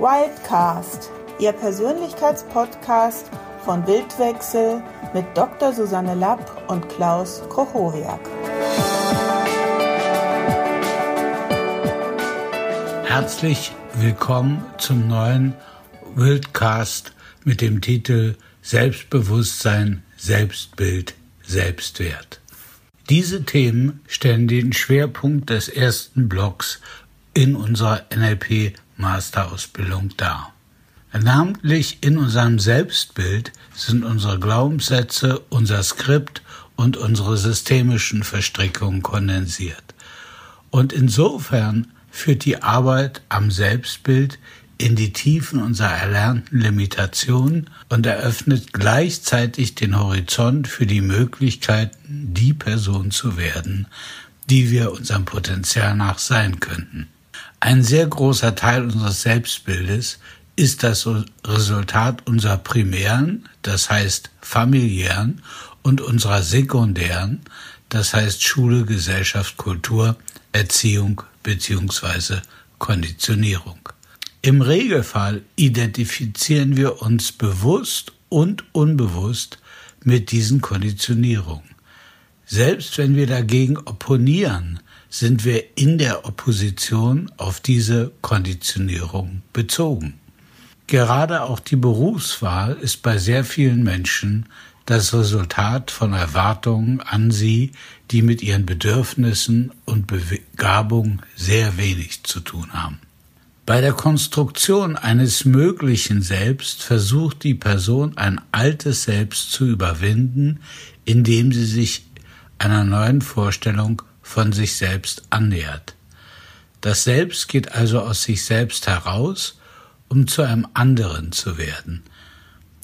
Wildcast, Ihr Persönlichkeitspodcast von Bildwechsel mit Dr. Susanne Lapp und Klaus Kochowiak. Herzlich willkommen zum neuen Wildcast mit dem Titel Selbstbewusstsein, Selbstbild, Selbstwert. Diese Themen stellen den Schwerpunkt des ersten Blocks in unserer NLP Masterausbildung dar. Namentlich in unserem Selbstbild sind unsere Glaubenssätze, unser Skript und unsere systemischen Verstrickungen kondensiert. Und insofern führt die Arbeit am Selbstbild in die Tiefen unserer erlernten Limitationen und eröffnet gleichzeitig den Horizont für die Möglichkeiten, die Person zu werden, die wir unserem Potenzial nach sein könnten. Ein sehr großer Teil unseres Selbstbildes ist das Resultat unserer primären, das heißt familiären, und unserer sekundären, das heißt Schule, Gesellschaft, Kultur, Erziehung bzw. Konditionierung. Im Regelfall identifizieren wir uns bewusst und unbewusst mit diesen Konditionierungen. Selbst wenn wir dagegen opponieren, sind wir in der Opposition auf diese Konditionierung bezogen. Gerade auch die Berufswahl ist bei sehr vielen Menschen das Resultat von Erwartungen an sie, die mit ihren Bedürfnissen und Begabungen sehr wenig zu tun haben. Bei der Konstruktion eines möglichen Selbst versucht die Person ein altes Selbst zu überwinden, indem sie sich einer neuen Vorstellung von sich selbst annähert. Das Selbst geht also aus sich selbst heraus, um zu einem anderen zu werden.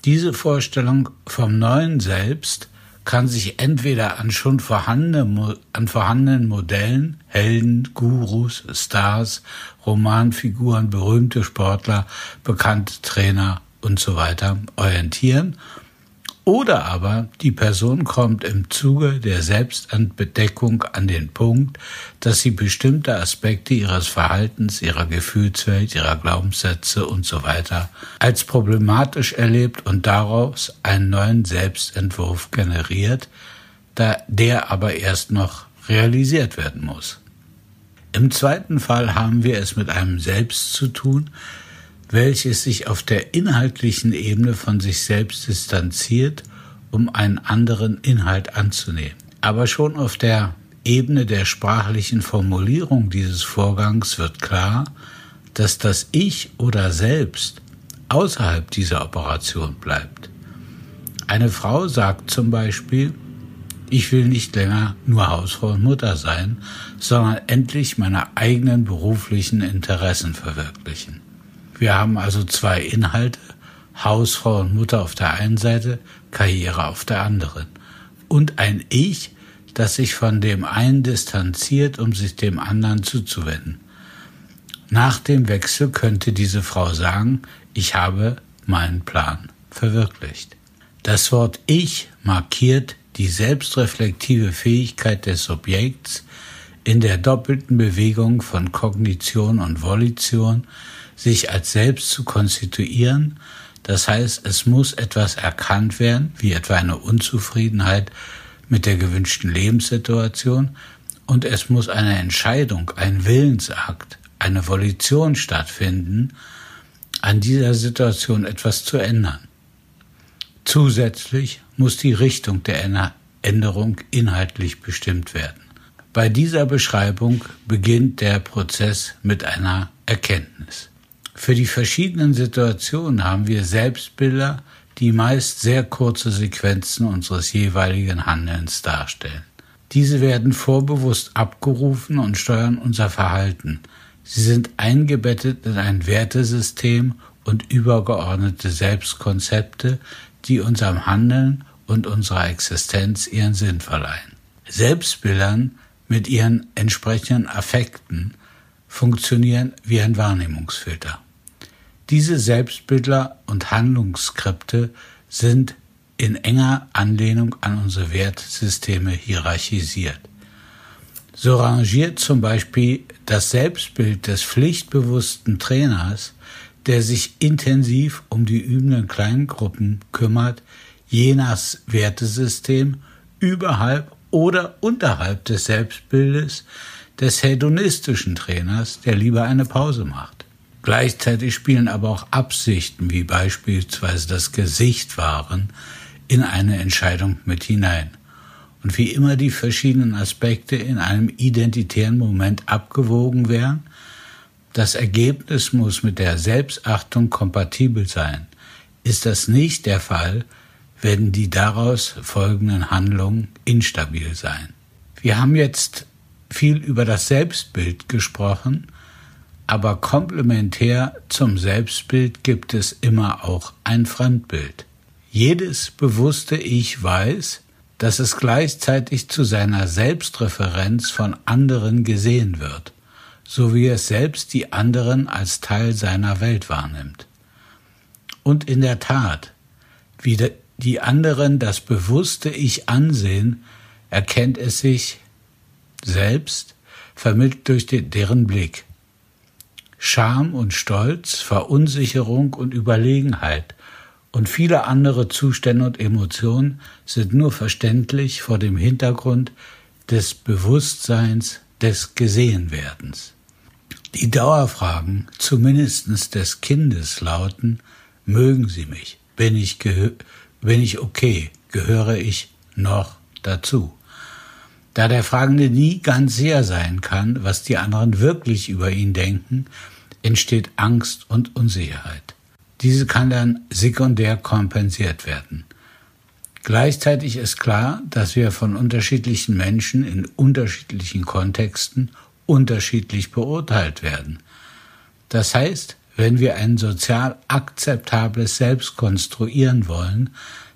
Diese Vorstellung vom neuen Selbst kann sich entweder an schon vorhandene, an vorhandenen Modellen, Helden, Gurus, Stars, Romanfiguren, berühmte Sportler, bekannte Trainer und so orientieren oder aber die Person kommt im Zuge der Selbstentbedeckung an den Punkt, dass sie bestimmte Aspekte ihres Verhaltens, ihrer Gefühlswelt, ihrer Glaubenssätze und so als problematisch erlebt und daraus einen neuen Selbstentwurf generiert, da der aber erst noch realisiert werden muss. Im zweiten Fall haben wir es mit einem Selbst zu tun, welches sich auf der inhaltlichen Ebene von sich selbst distanziert, um einen anderen Inhalt anzunehmen. Aber schon auf der Ebene der sprachlichen Formulierung dieses Vorgangs wird klar, dass das Ich oder Selbst außerhalb dieser Operation bleibt. Eine Frau sagt zum Beispiel, ich will nicht länger nur Hausfrau und Mutter sein, sondern endlich meine eigenen beruflichen Interessen verwirklichen. Wir haben also zwei Inhalte, Hausfrau und Mutter auf der einen Seite, Karriere auf der anderen. Und ein Ich, das sich von dem einen distanziert, um sich dem anderen zuzuwenden. Nach dem Wechsel könnte diese Frau sagen, ich habe meinen Plan verwirklicht. Das Wort Ich markiert die selbstreflektive Fähigkeit des Subjekts in der doppelten Bewegung von Kognition und Volition, sich als selbst zu konstituieren. Das heißt, es muss etwas erkannt werden, wie etwa eine Unzufriedenheit mit der gewünschten Lebenssituation, und es muss eine Entscheidung, ein Willensakt, eine Volition stattfinden, an dieser Situation etwas zu ändern. Zusätzlich muss die Richtung der Änderung inhaltlich bestimmt werden. Bei dieser Beschreibung beginnt der Prozess mit einer Erkenntnis. Für die verschiedenen Situationen haben wir Selbstbilder, die meist sehr kurze Sequenzen unseres jeweiligen Handelns darstellen. Diese werden vorbewusst abgerufen und steuern unser Verhalten. Sie sind eingebettet in ein Wertesystem und übergeordnete Selbstkonzepte, die unserem Handeln und unserer Existenz ihren Sinn verleihen. Selbstbildern mit ihren entsprechenden Affekten funktionieren wie ein Wahrnehmungsfilter. Diese Selbstbilder und Handlungsskripte sind in enger Anlehnung an unsere Wertsysteme hierarchisiert. So rangiert zum Beispiel das Selbstbild des pflichtbewussten Trainers der sich intensiv um die übenden Kleingruppen kümmert, je nach Wertesystem überhalb oder unterhalb des Selbstbildes des hedonistischen Trainers, der lieber eine Pause macht. Gleichzeitig spielen aber auch Absichten wie beispielsweise das Gesicht wahren in eine Entscheidung mit hinein. Und wie immer die verschiedenen Aspekte in einem identitären Moment abgewogen werden, das Ergebnis muss mit der Selbstachtung kompatibel sein. Ist das nicht der Fall, werden die daraus folgenden Handlungen instabil sein. Wir haben jetzt viel über das Selbstbild gesprochen, aber komplementär zum Selbstbild gibt es immer auch ein Fremdbild. Jedes bewusste Ich weiß, dass es gleichzeitig zu seiner Selbstreferenz von anderen gesehen wird, so wie es selbst die anderen als Teil seiner Welt wahrnimmt. Und in der Tat, wie die anderen das bewusste Ich ansehen, erkennt es sich selbst, vermittelt durch deren Blick. Scham und Stolz, Verunsicherung und Überlegenheit und viele andere Zustände und Emotionen sind nur verständlich vor dem Hintergrund des Bewusstseins des Gesehenwerdens. Die Dauerfragen, zumindest des Kindes, lauten, mögen Sie mich? Bin ich, bin ich okay? Gehöre ich noch dazu? Da der Fragende nie ganz sicher sein kann, was die anderen wirklich über ihn denken, entsteht Angst und Unsicherheit. Diese kann dann sekundär kompensiert werden. Gleichzeitig ist klar, dass wir von unterschiedlichen Menschen in unterschiedlichen Kontexten unterschiedlich beurteilt werden. Das heißt, wenn wir ein sozial akzeptables Selbst konstruieren wollen,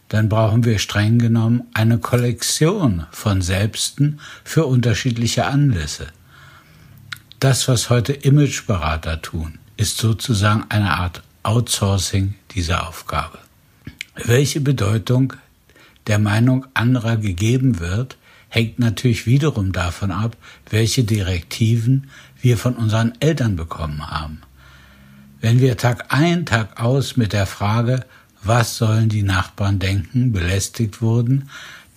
dann brauchen wir streng genommen eine Kollektion von Selbsten für unterschiedliche Anlässe. Das, was heute Imageberater tun, ist sozusagen eine Art Outsourcing dieser Aufgabe. Welche Bedeutung der Meinung anderer gegeben wird, hängt natürlich wiederum davon ab, welche Direktiven wir von unseren Eltern bekommen haben. Wenn wir Tag ein, Tag aus mit der Frage, was sollen die Nachbarn denken, belästigt wurden,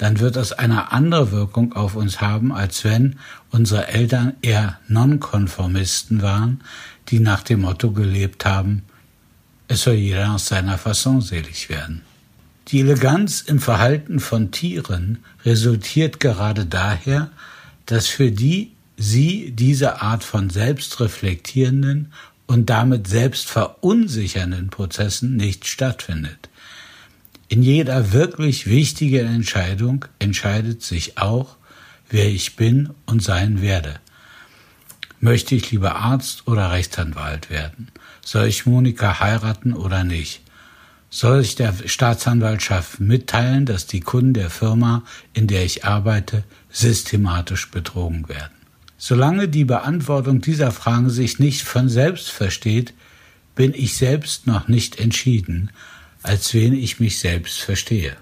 dann wird das eine andere Wirkung auf uns haben, als wenn unsere Eltern eher Nonkonformisten waren, die nach dem Motto gelebt haben, es soll jeder nach seiner Fasson selig werden. Die Eleganz im Verhalten von Tieren resultiert gerade daher, dass für die sie diese Art von selbstreflektierenden und damit selbst verunsichernden Prozessen nicht stattfindet. In jeder wirklich wichtigen Entscheidung entscheidet sich auch, wer ich bin und sein werde. Möchte ich lieber Arzt oder Rechtsanwalt werden? Soll ich Monika heiraten oder nicht? Soll ich der Staatsanwaltschaft mitteilen, dass die Kunden der Firma, in der ich arbeite, systematisch betrogen werden? Solange die Beantwortung dieser Fragen sich nicht von selbst versteht, bin ich selbst noch nicht entschieden, als wen ich mich selbst verstehe.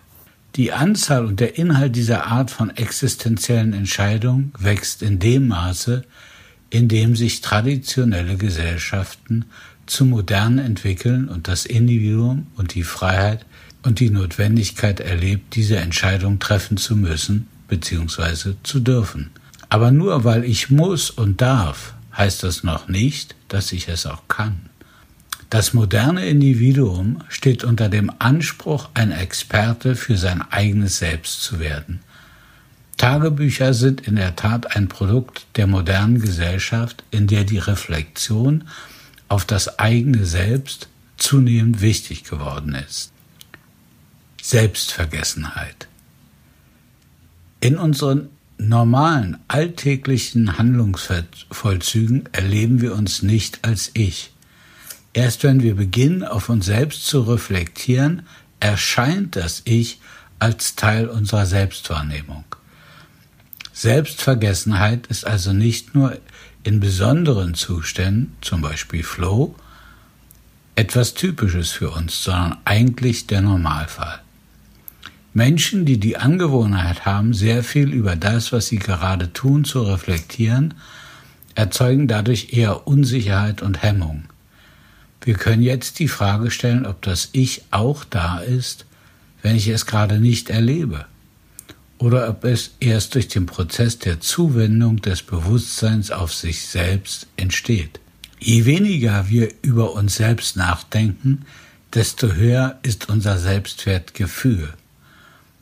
Die Anzahl und der Inhalt dieser Art von existenziellen Entscheidungen wächst in dem Maße, in dem sich traditionelle Gesellschaften zu modern entwickeln und das Individuum und die Freiheit und die Notwendigkeit erlebt, diese Entscheidung treffen zu müssen bzw. zu dürfen. Aber nur weil ich muss und darf, heißt das noch nicht, dass ich es auch kann. Das moderne Individuum steht unter dem Anspruch, ein Experte für sein eigenes Selbst zu werden. Tagebücher sind in der Tat ein Produkt der modernen Gesellschaft, in der die Reflexion auf das eigene Selbst zunehmend wichtig geworden ist. Selbstvergessenheit. In unseren normalen, alltäglichen Handlungsvollzügen erleben wir uns nicht als ich. Erst wenn wir beginnen, auf uns selbst zu reflektieren, erscheint das Ich als Teil unserer Selbstwahrnehmung. Selbstvergessenheit ist also nicht nur in besonderen Zuständen, zum Beispiel Flow, etwas Typisches für uns, sondern eigentlich der Normalfall. Menschen, die die Angewohnheit haben, sehr viel über das, was sie gerade tun, zu reflektieren, erzeugen dadurch eher Unsicherheit und Hemmung. Wir können jetzt die Frage stellen, ob das Ich auch da ist, wenn ich es gerade nicht erlebe, oder ob es erst durch den Prozess der Zuwendung des Bewusstseins auf sich selbst entsteht. Je weniger wir über uns selbst nachdenken, desto höher ist unser Selbstwertgefühl.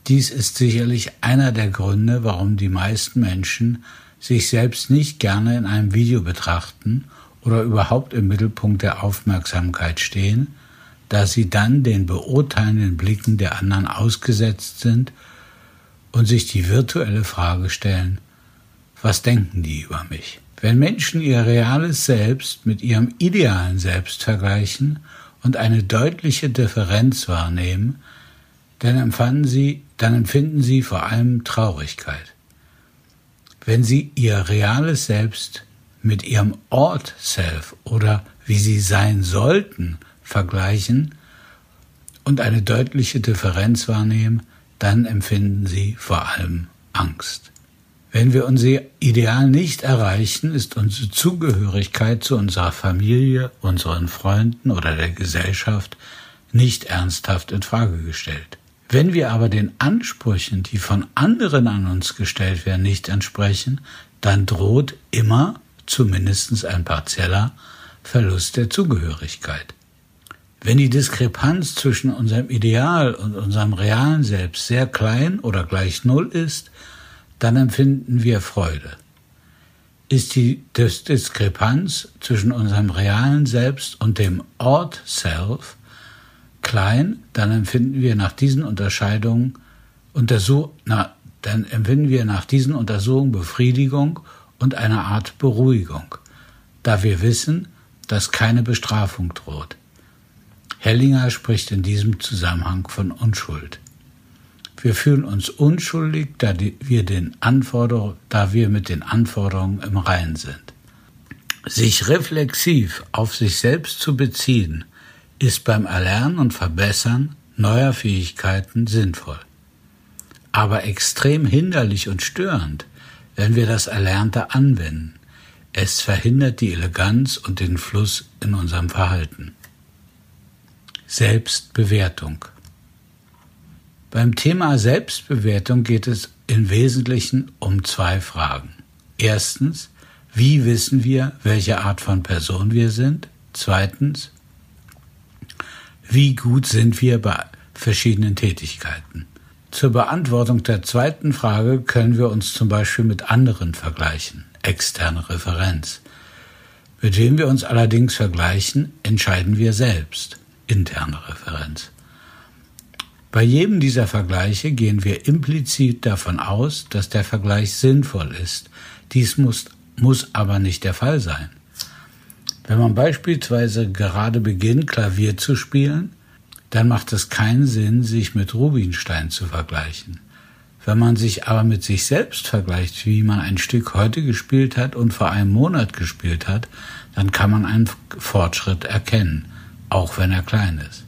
Dies ist sicherlich einer der Gründe, warum die meisten Menschen sich selbst nicht gerne in einem Video betrachten oder überhaupt im Mittelpunkt der Aufmerksamkeit stehen, da sie dann den beurteilenden Blicken der anderen ausgesetzt sind und sich die virtuelle Frage stellen, was denken die über mich? Wenn Menschen ihr reales Selbst mit ihrem idealen Selbst vergleichen und eine deutliche Differenz wahrnehmen, dann empfinden sie, dann empfinden sie vor allem Traurigkeit. Wenn sie ihr reales Selbst mit ihrem Ort Self oder wie sie sein sollten vergleichen und eine deutliche Differenz wahrnehmen, dann empfinden sie vor allem Angst. Wenn wir unser Ideal nicht erreichen, ist unsere Zugehörigkeit zu unserer Familie, unseren Freunden oder der Gesellschaft nicht ernsthaft in Frage gestellt. Wenn wir aber den Ansprüchen, die von anderen an uns gestellt werden, nicht entsprechen, dann droht immer zumindest ein partieller Verlust der Zugehörigkeit. Wenn die Diskrepanz zwischen unserem Ideal und unserem realen Selbst sehr klein oder gleich Null ist, dann empfinden wir Freude. Ist die Diskrepanz zwischen unserem realen Selbst und dem Ort Self klein, dann empfinden wir nach diesen Unterscheidungen Untersuch na, dann empfinden wir nach diesen Untersuchungen Befriedigung und eine Art Beruhigung, da wir wissen, dass keine Bestrafung droht. Hellinger spricht in diesem Zusammenhang von Unschuld. Wir fühlen uns unschuldig, da wir, den da wir mit den Anforderungen im Reinen sind. Sich reflexiv auf sich selbst zu beziehen, ist beim Erlernen und Verbessern neuer Fähigkeiten sinnvoll. Aber extrem hinderlich und störend, wenn wir das Erlernte anwenden. Es verhindert die Eleganz und den Fluss in unserem Verhalten. Selbstbewertung. Beim Thema Selbstbewertung geht es im Wesentlichen um zwei Fragen. Erstens, wie wissen wir, welche Art von Person wir sind? Zweitens, wie gut sind wir bei verschiedenen Tätigkeiten? Zur Beantwortung der zweiten Frage können wir uns zum Beispiel mit anderen vergleichen, externe Referenz. Mit wem wir uns allerdings vergleichen, entscheiden wir selbst, interne Referenz. Bei jedem dieser Vergleiche gehen wir implizit davon aus, dass der Vergleich sinnvoll ist. Dies muss, muss aber nicht der Fall sein. Wenn man beispielsweise gerade beginnt, Klavier zu spielen, dann macht es keinen Sinn, sich mit Rubinstein zu vergleichen. Wenn man sich aber mit sich selbst vergleicht, wie man ein Stück heute gespielt hat und vor einem Monat gespielt hat, dann kann man einen Fortschritt erkennen, auch wenn er klein ist.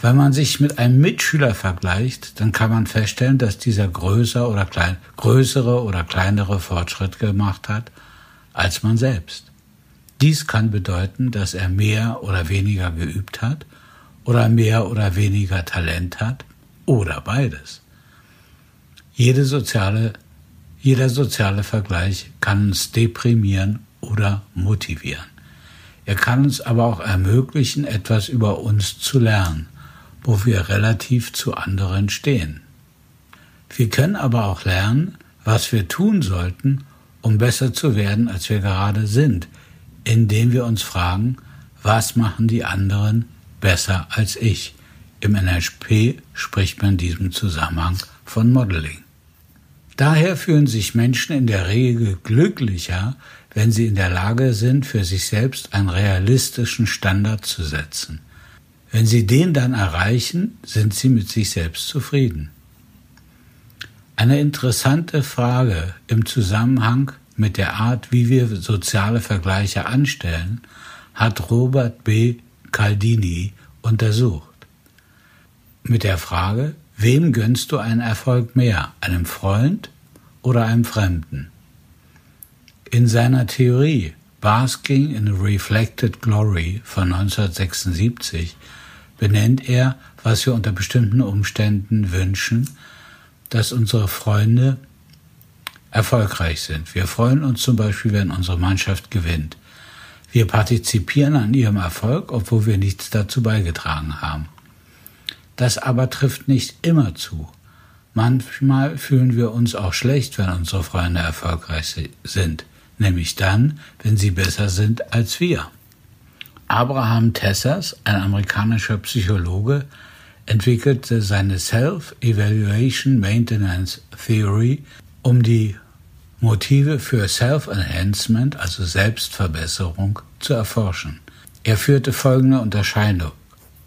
Wenn man sich mit einem Mitschüler vergleicht, dann kann man feststellen, dass dieser größer oder klein, größere oder kleinere Fortschritt gemacht hat als man selbst. Dies kann bedeuten, dass er mehr oder weniger geübt hat oder mehr oder weniger Talent hat oder beides. Jede soziale, jeder soziale Vergleich kann uns deprimieren oder motivieren. Er kann uns aber auch ermöglichen, etwas über uns zu lernen, wo wir relativ zu anderen stehen. Wir können aber auch lernen, was wir tun sollten, um besser zu werden, als wir gerade sind, indem wir uns fragen, was machen die anderen besser als ich? Im NLP spricht man in diesem Zusammenhang von Modeling. Daher fühlen sich Menschen in der Regel glücklicher, wenn sie in der Lage sind, für sich selbst einen realistischen Standard zu setzen. Wenn sie den dann erreichen, sind sie mit sich selbst zufrieden. Eine interessante Frage im Zusammenhang mit der Art, wie wir soziale Vergleiche anstellen, hat Robert B. Caldini untersucht. Mit der Frage, wem gönnst du einen Erfolg mehr, einem Freund oder einem Fremden? In seiner Theorie Basking in Reflected Glory von 1976 benennt er, was wir unter bestimmten Umständen wünschen, dass unsere Freunde erfolgreich sind. Wir freuen uns zum Beispiel, wenn unsere Mannschaft gewinnt. Wir partizipieren an ihrem Erfolg, obwohl wir nichts dazu beigetragen haben. Das aber trifft nicht immer zu. Manchmal fühlen wir uns auch schlecht, wenn unsere Freunde erfolgreich sind, nämlich dann, wenn sie besser sind als wir. Abraham Tessers, ein amerikanischer Psychologe, entwickelte seine Self-Evaluation Maintenance Theory, um die Motive für Self-Enhancement, also Selbstverbesserung, zu erforschen. Er führte folgende Unterscheidung,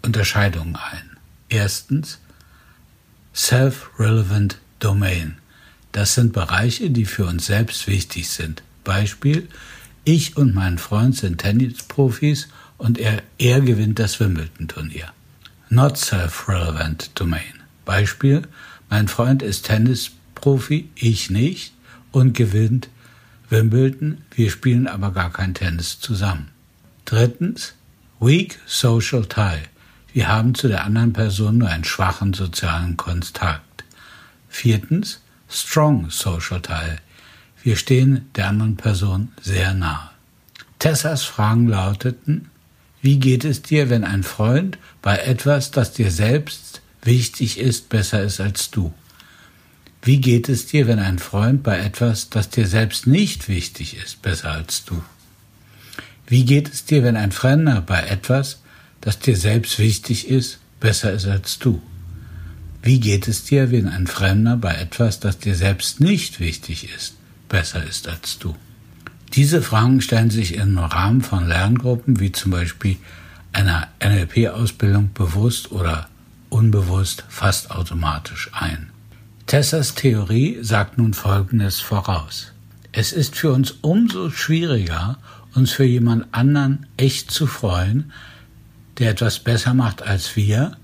Unterscheidungen ein. Erstens Self-Relevant Domain. Das sind Bereiche, die für uns selbst wichtig sind. Beispiel, ich und mein Freund sind Tennisprofis und er, er gewinnt das Wimbledon-Turnier. Not self-relevant domain. Beispiel, mein Freund ist Tennisprofi, ich nicht und gewinnt Wimbledon, wir spielen aber gar kein Tennis zusammen. Drittens, weak social tie. Wir haben zu der anderen Person nur einen schwachen sozialen Kontakt. Viertens, strong social tie. Wir stehen der anderen Person sehr nahe. Tessas Fragen lauteten, wie geht es dir, wenn ein Freund bei etwas, das dir selbst wichtig ist, besser ist als du? Wie geht es dir, wenn ein Freund bei etwas, das dir selbst nicht wichtig ist, besser als du? Wie geht es dir, wenn ein Fremder bei etwas, das dir selbst wichtig ist, besser ist als du? Wie geht es dir, wenn ein Fremder bei etwas, das dir selbst nicht wichtig ist, besser ist als du? Diese Fragen stellen sich im Rahmen von Lerngruppen wie zum Beispiel einer NLP-Ausbildung bewusst oder unbewusst fast automatisch ein. Tessers Theorie sagt nun Folgendes voraus. Es ist für uns umso schwieriger, uns für jemand anderen echt zu freuen, der etwas besser macht als wir,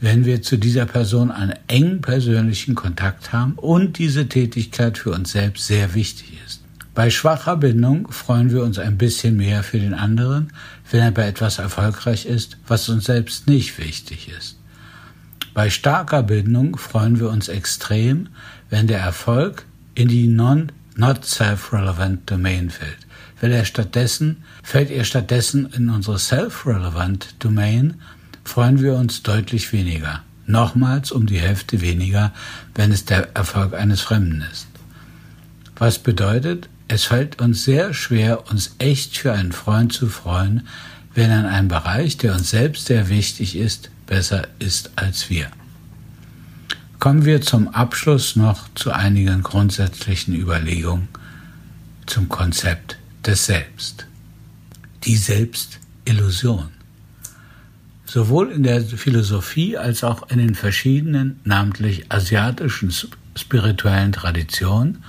wenn wir zu dieser Person einen engen persönlichen Kontakt haben und diese Tätigkeit für uns selbst sehr wichtig ist. Bei schwacher Bindung freuen wir uns ein bisschen mehr für den anderen, wenn er bei etwas erfolgreich ist, was uns selbst nicht wichtig ist. Bei starker Bindung freuen wir uns extrem, wenn der Erfolg in die non not self-relevant Domain fällt. Fällt er stattdessen, fällt er stattdessen in unsere self-relevant Domain, freuen wir uns deutlich weniger. Nochmals um die Hälfte weniger, wenn es der Erfolg eines Fremden ist. Was bedeutet, es fällt uns sehr schwer, uns echt für einen Freund zu freuen, wenn er in einem Bereich, der uns selbst sehr wichtig ist, besser ist als wir. Kommen wir zum Abschluss noch zu einigen grundsätzlichen Überlegungen zum Konzept des Selbst. Die Selbstillusion. Sowohl in der Philosophie als auch in den verschiedenen, namentlich asiatischen spirituellen Traditionen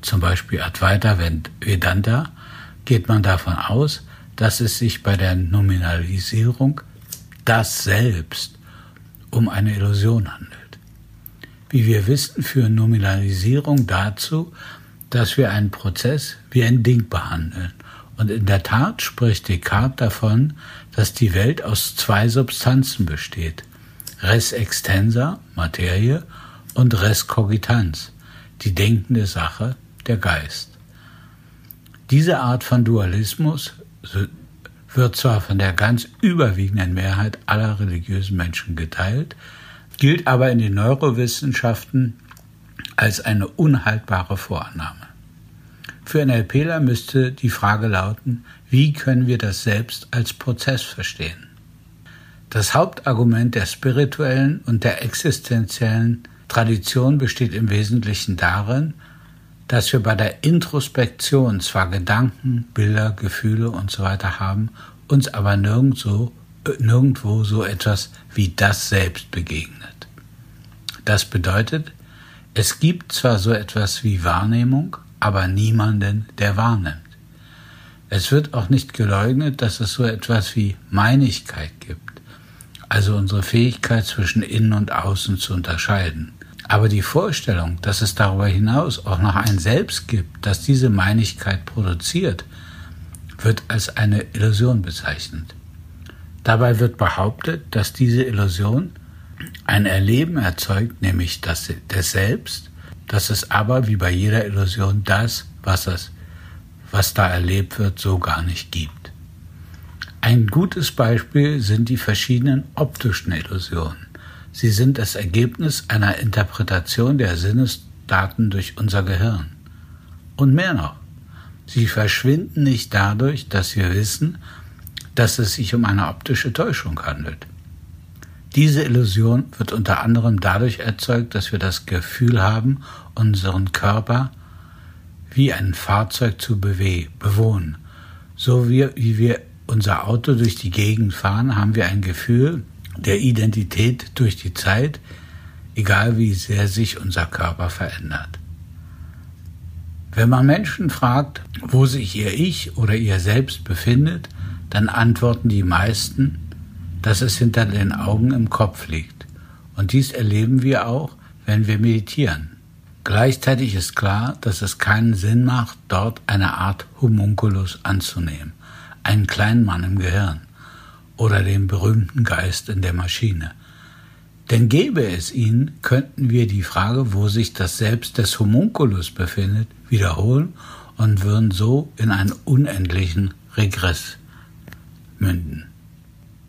zum Beispiel Advaita Vedanta, geht man davon aus, dass es sich bei der Nominalisierung das Selbst um eine Illusion handelt. Wie wir wissen, führen Nominalisierung dazu, dass wir einen Prozess wie ein Ding behandeln. Und in der Tat spricht Descartes davon, dass die Welt aus zwei Substanzen besteht. Res extensa, Materie, und Res cogitans, die denkende Sache, der Geist. Diese Art von Dualismus wird zwar von der ganz überwiegenden Mehrheit aller religiösen Menschen geteilt, gilt aber in den Neurowissenschaften als eine unhaltbare Vorannahme. Für NLPler müsste die Frage lauten, wie können wir das Selbst als Prozess verstehen? Das Hauptargument der spirituellen und der existenziellen Tradition besteht im Wesentlichen darin, dass wir bei der Introspektion zwar Gedanken, Bilder, Gefühle und so weiter haben, uns aber nirgendwo, nirgendwo so etwas wie das Selbst begegnet. Das bedeutet, es gibt zwar so etwas wie Wahrnehmung, aber niemanden, der wahrnimmt. Es wird auch nicht geleugnet, dass es so etwas wie Meinigkeit gibt, also unsere Fähigkeit zwischen innen und außen zu unterscheiden. Aber die Vorstellung, dass es darüber hinaus auch noch ein Selbst gibt, das diese Meinigkeit produziert, wird als eine Illusion bezeichnet. Dabei wird behauptet, dass diese Illusion ein Erleben erzeugt, nämlich das des Selbst, dass es aber wie bei jeder Illusion das, was, es, was da erlebt wird, so gar nicht gibt. Ein gutes Beispiel sind die verschiedenen optischen Illusionen. Sie sind das Ergebnis einer Interpretation der Sinnesdaten durch unser Gehirn. Und mehr noch, sie verschwinden nicht dadurch, dass wir wissen, dass es sich um eine optische Täuschung handelt. Diese Illusion wird unter anderem dadurch erzeugt, dass wir das Gefühl haben, unseren Körper wie ein Fahrzeug zu bewohnen. So wie, wir unser Auto durch die Gegend fahren, haben wir ein Gefühl der Identität durch die Zeit, egal wie sehr sich unser Körper verändert. Wenn man Menschen fragt, wo sich ihr Ich oder ihr Selbst befindet, dann antworten die meisten, dass es hinter den Augen im Kopf liegt. Und dies erleben wir auch, wenn wir meditieren. Gleichzeitig ist klar, dass es keinen Sinn macht, dort eine Art Homunculus anzunehmen, einen kleinen Mann im Gehirn oder den berühmten Geist in der Maschine. Denn gäbe es ihn, könnten wir die Frage, wo sich das Selbst des Homunculus befindet, wiederholen und würden so in einen unendlichen Regress münden.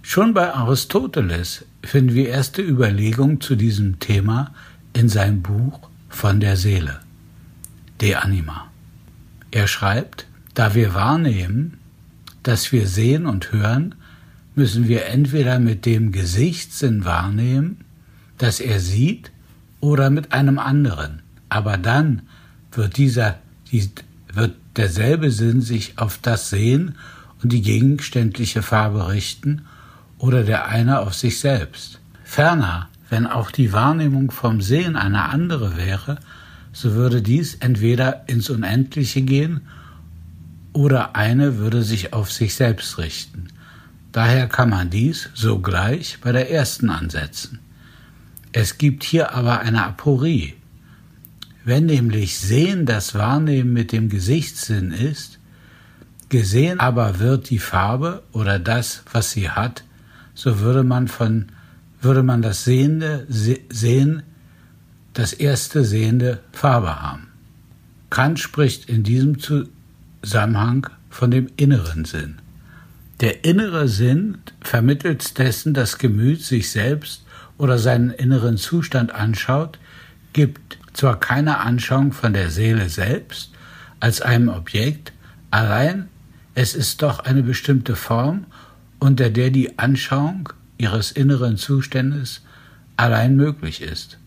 Schon bei Aristoteles finden wir erste Überlegungen zu diesem Thema in seinem Buch von der Seele, De Anima. Er schreibt, da wir wahrnehmen, dass wir sehen und hören, müssen wir entweder mit dem Gesichtssinn wahrnehmen, dass er sieht, oder mit einem anderen. Aber dann wird dieser, wird derselbe Sinn sich auf das Sehen und die gegenständliche Farbe richten oder der eine auf sich selbst. Ferner, wenn auch die Wahrnehmung vom Sehen eine andere wäre, so würde dies entweder ins Unendliche gehen oder eine würde sich auf sich selbst richten. Daher kann man dies sogleich bei der ersten ansetzen. Es gibt hier aber eine Aporie. Wenn nämlich Sehen das Wahrnehmen mit dem Gesichtssinn ist, Gesehen aber wird die Farbe oder das, was sie hat, so würde man von, würde man das Sehende sehen, das erste Sehende Farbe haben. Kant spricht in diesem Zusammenhang von dem inneren Sinn. Der innere Sinn vermittels dessen das Gemüt sich selbst oder seinen inneren Zustand anschaut, gibt zwar keine Anschauung von der Seele selbst als einem Objekt, allein es ist doch eine bestimmte Form, unter der die Anschauung ihres inneren Zustandes allein möglich ist,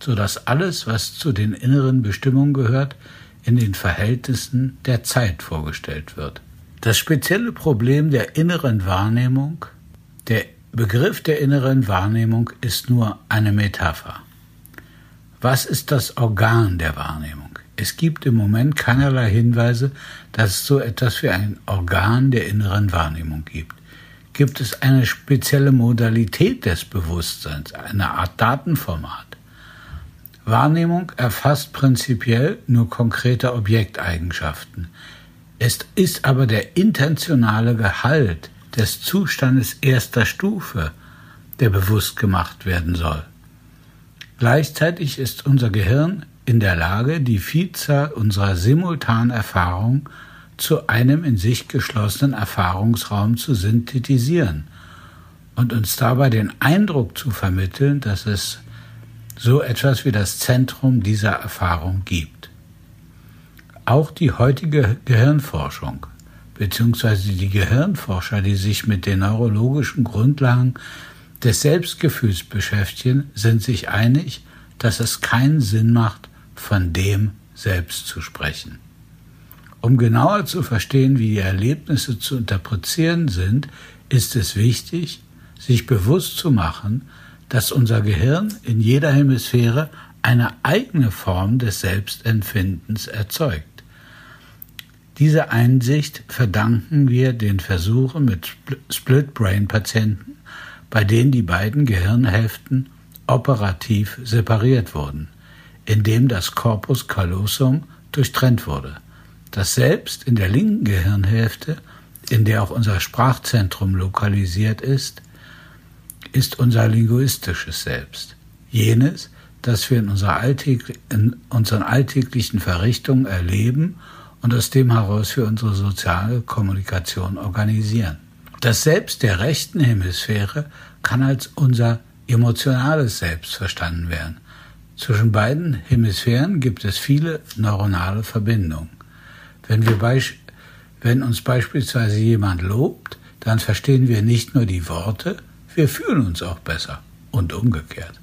so dass alles, was zu den inneren Bestimmungen gehört, in den Verhältnissen der Zeit vorgestellt wird. Das spezielle Problem der inneren Wahrnehmung, der Begriff der inneren Wahrnehmung ist nur eine Metapher. Was ist das Organ der Wahrnehmung? Es gibt im Moment keinerlei Hinweise, dass es so etwas wie ein Organ der inneren Wahrnehmung gibt. Gibt es eine spezielle Modalität des Bewusstseins, eine Art Datenformat? Wahrnehmung erfasst prinzipiell nur konkrete Objekteigenschaften. Es ist aber der intentionale Gehalt des Zustandes erster Stufe, der bewusst gemacht werden soll. Gleichzeitig ist unser Gehirn in der Lage, die Vielzahl unserer simultanen Erfahrungen zu einem in sich geschlossenen Erfahrungsraum zu synthetisieren und uns dabei den Eindruck zu vermitteln, dass es so etwas wie das Zentrum dieser Erfahrung gibt. Auch die heutige Gehirnforschung beziehungsweise die Gehirnforscher, die sich mit den neurologischen Grundlagen des Selbstgefühls beschäftigen, sind sich einig, dass es keinen Sinn macht, von dem selbst zu sprechen. Um genauer zu verstehen, wie die Erlebnisse zu interpretieren sind, ist es wichtig, sich bewusst zu machen, dass unser Gehirn in jeder Hemisphäre eine eigene Form des Selbstempfindens erzeugt. Diese Einsicht verdanken wir den Versuchen mit Split-Brain-Patienten, bei denen die beiden Gehirnhälften operativ separiert wurden in das Corpus callosum durchtrennt wurde. Das Selbst in der linken Gehirnhälfte in der auch unser Sprachzentrum lokalisiert ist, ist unser linguistisches Selbst. Jenes, das wir in, unserer alltäglichen Verrichtungen erleben und aus dem heraus wir unsere soziale Kommunikation organisieren. Das Selbst der rechten Hemisphäre kann als unser emotionales Selbst verstanden werden. Zwischen beiden Hemisphären gibt es viele neuronale Verbindungen. Wenn, wir wenn uns beispielsweise jemand lobt, dann verstehen wir nicht nur die Worte, wir fühlen uns auch besser und umgekehrt.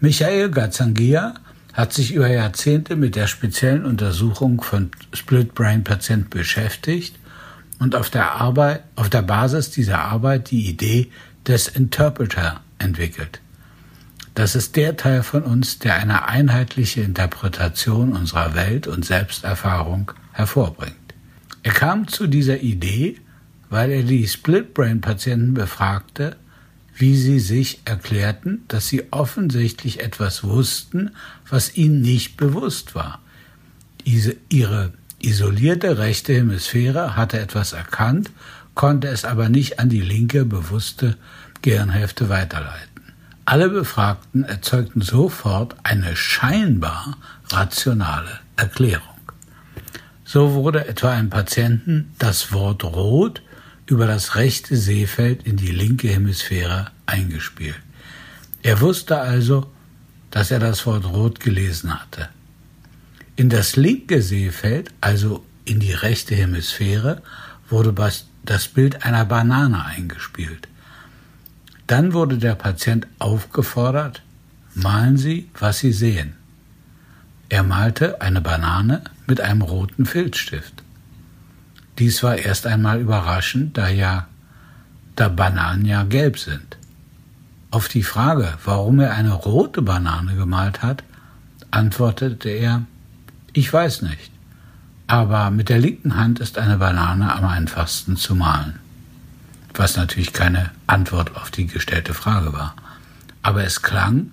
Michael Gazzangia hat sich über Jahrzehnte mit der speziellen Untersuchung von Split-Brain-Patienten beschäftigt und auf der, Arbeit, auf der Basis dieser Arbeit die Idee des Interpreter entwickelt. Das ist der Teil von uns, der eine einheitliche Interpretation unserer Welt und Selbsterfahrung hervorbringt. Er kam zu dieser Idee, weil er die Split-Brain-Patienten befragte, wie sie sich erklärten, dass sie offensichtlich etwas wussten, was ihnen nicht bewusst war. Ihre isolierte rechte Hemisphäre hatte etwas erkannt, konnte es aber nicht an die linke bewusste Gehirnhälfte weiterleiten. Alle Befragten erzeugten sofort eine scheinbar rationale Erklärung. So wurde etwa einem Patienten das Wort rot über das rechte Sehfeld in die linke Hemisphäre eingespielt. Er wusste also, dass er das Wort rot gelesen hatte. In das linke Sehfeld, also in die rechte Hemisphäre, wurde das Bild einer Banane eingespielt. Dann wurde der Patient aufgefordert, malen Sie, was Sie sehen. Er malte eine Banane mit einem roten Filzstift. Dies war erst einmal überraschend, da ja da Bananen ja gelb sind. Auf die Frage, warum er eine rote Banane gemalt hat, antwortete er, ich weiß nicht, aber mit der linken Hand ist eine Banane am einfachsten zu malen. Was natürlich keine Antwort auf die gestellte Frage war, aber es klang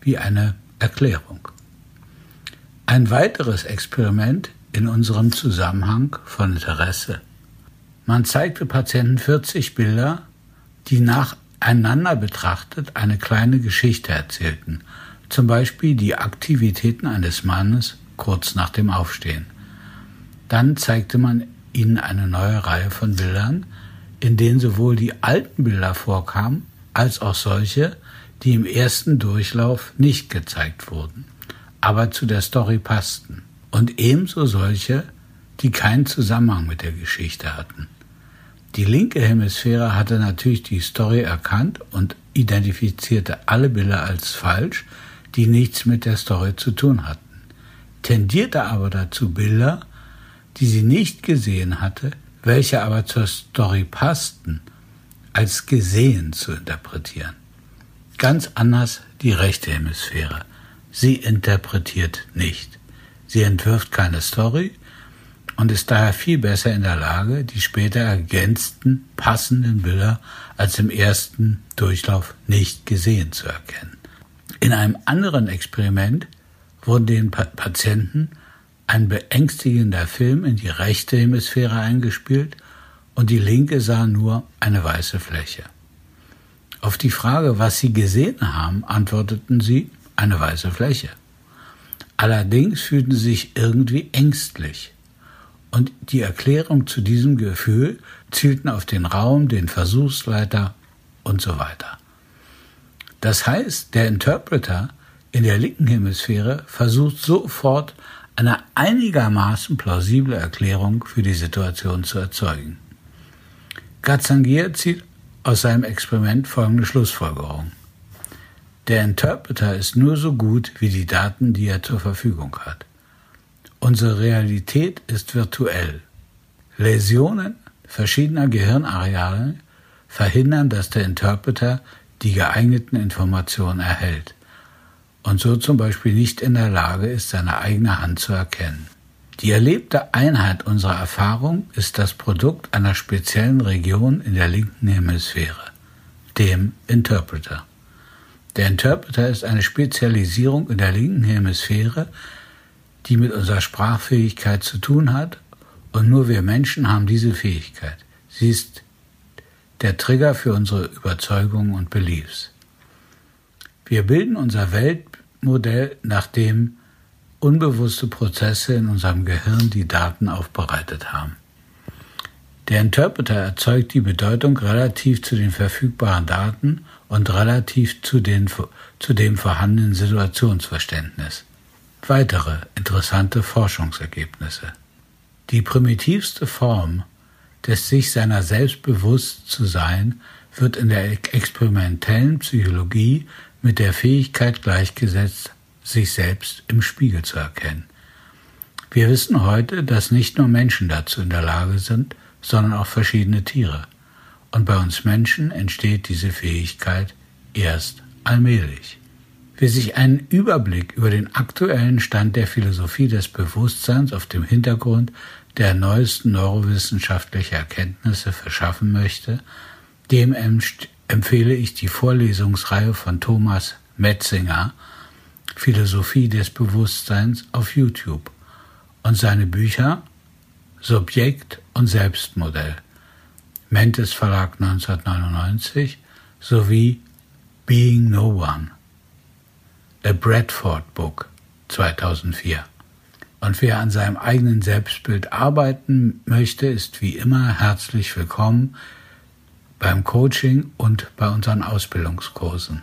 wie eine Erklärung. Ein weiteres Experiment in unserem Zusammenhang von Interesse. Man zeigte Patienten 40 Bilder, die nacheinander betrachtet eine kleine Geschichte erzählten, zum Beispiel die Aktivitäten eines Mannes kurz nach dem Aufstehen. Dann zeigte man ihnen eine neue Reihe von Bildern, in denen sowohl die alten Bilder vorkamen, als auch solche, die im ersten Durchlauf nicht gezeigt wurden, aber zu der Story passten und ebenso solche, die keinen Zusammenhang mit der Geschichte hatten. Die linke Hemisphäre hatte natürlich die Story erkannt und identifizierte alle Bilder als falsch, die nichts mit der Story zu tun hatten, tendierte aber dazu, Bilder, die sie nicht gesehen hatte, welche aber zur Story passten, als gesehen zu interpretieren. Ganz anders die rechte Hemisphäre. Sie interpretiert nicht. Sie entwirft keine Story und ist daher viel besser in der Lage, die später ergänzten, passenden Bilder als im ersten Durchlauf nicht gesehen zu erkennen. In einem anderen Experiment wurden den Patienten ein beängstigender Film in die rechte Hemisphäre eingespielt und die linke sah nur eine weiße Fläche. Auf die Frage, was sie gesehen haben, antworteten sie eine weiße Fläche. Allerdings fühlten sie sich irgendwie ängstlich. Und die Erklärung zu diesem Gefühl zielten auf den Raum, den Versuchsleiter und so weiter. Das heißt, der Interpreter in der linken Hemisphäre versucht sofort eine einigermaßen plausible Erklärung für die Situation zu erzeugen. Gazzangier zieht aus seinem Experiment folgende Schlussfolgerung. Der Interpreter ist nur so gut wie die Daten, die er zur Verfügung hat. Unsere Realität ist virtuell. Läsionen verschiedener Gehirnareale verhindern, dass der Interpreter die geeigneten Informationen erhält und so zum Beispiel nicht in der Lage ist, seine eigene Hand zu erkennen. Die erlebte Einheit unserer Erfahrung ist das Produkt einer speziellen Region in der linken Hemisphäre, dem Interpreter. Der Interpreter ist eine Spezialisierung in der linken Hemisphäre, die mit unserer Sprachfähigkeit zu tun hat Und nur wir Menschen haben diese Fähigkeit. Sie ist der Trigger für unsere Überzeugungen und Beliefs. Wir bilden unser Weltmodell, nachdem unbewusste Prozesse in unserem Gehirn die Daten aufbereitet haben. Der Interpreter erzeugt die Bedeutung relativ zu den verfügbaren Daten und relativ zu, den, zu dem vorhandenen Situationsverständnis. Weitere interessante Forschungsergebnisse. Die primitivste Form des sich seiner selbst bewusst zu sein wird in der experimentellen Psychologie mit der Fähigkeit gleichgesetzt, sich selbst im Spiegel zu erkennen. Wir wissen heute, dass nicht nur Menschen dazu in der Lage sind, sondern auch verschiedene Tiere. Und bei uns Menschen entsteht diese Fähigkeit erst allmählich. Wer sich einen Überblick über den aktuellen Stand der Philosophie des Bewusstseins auf dem Hintergrund der neuesten neurowissenschaftlichen Erkenntnisse verschaffen möchte, dem empfehle ich die Vorlesungsreihe von Thomas Metzinger Philosophie des Bewusstseins auf YouTube und seine Bücher Subjekt und Selbstmodell Mentes Verlag 1999 sowie Being No One A Bradford Book 2004 und wer an seinem eigenen Selbstbild arbeiten möchte, ist wie immer herzlich willkommen beim Coaching und bei unseren Ausbildungskursen.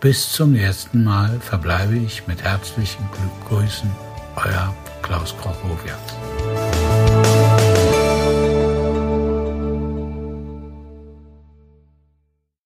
Bis zum nächsten Mal verbleibe ich mit herzlichen Grüßen, euer Klaus Krochowiak.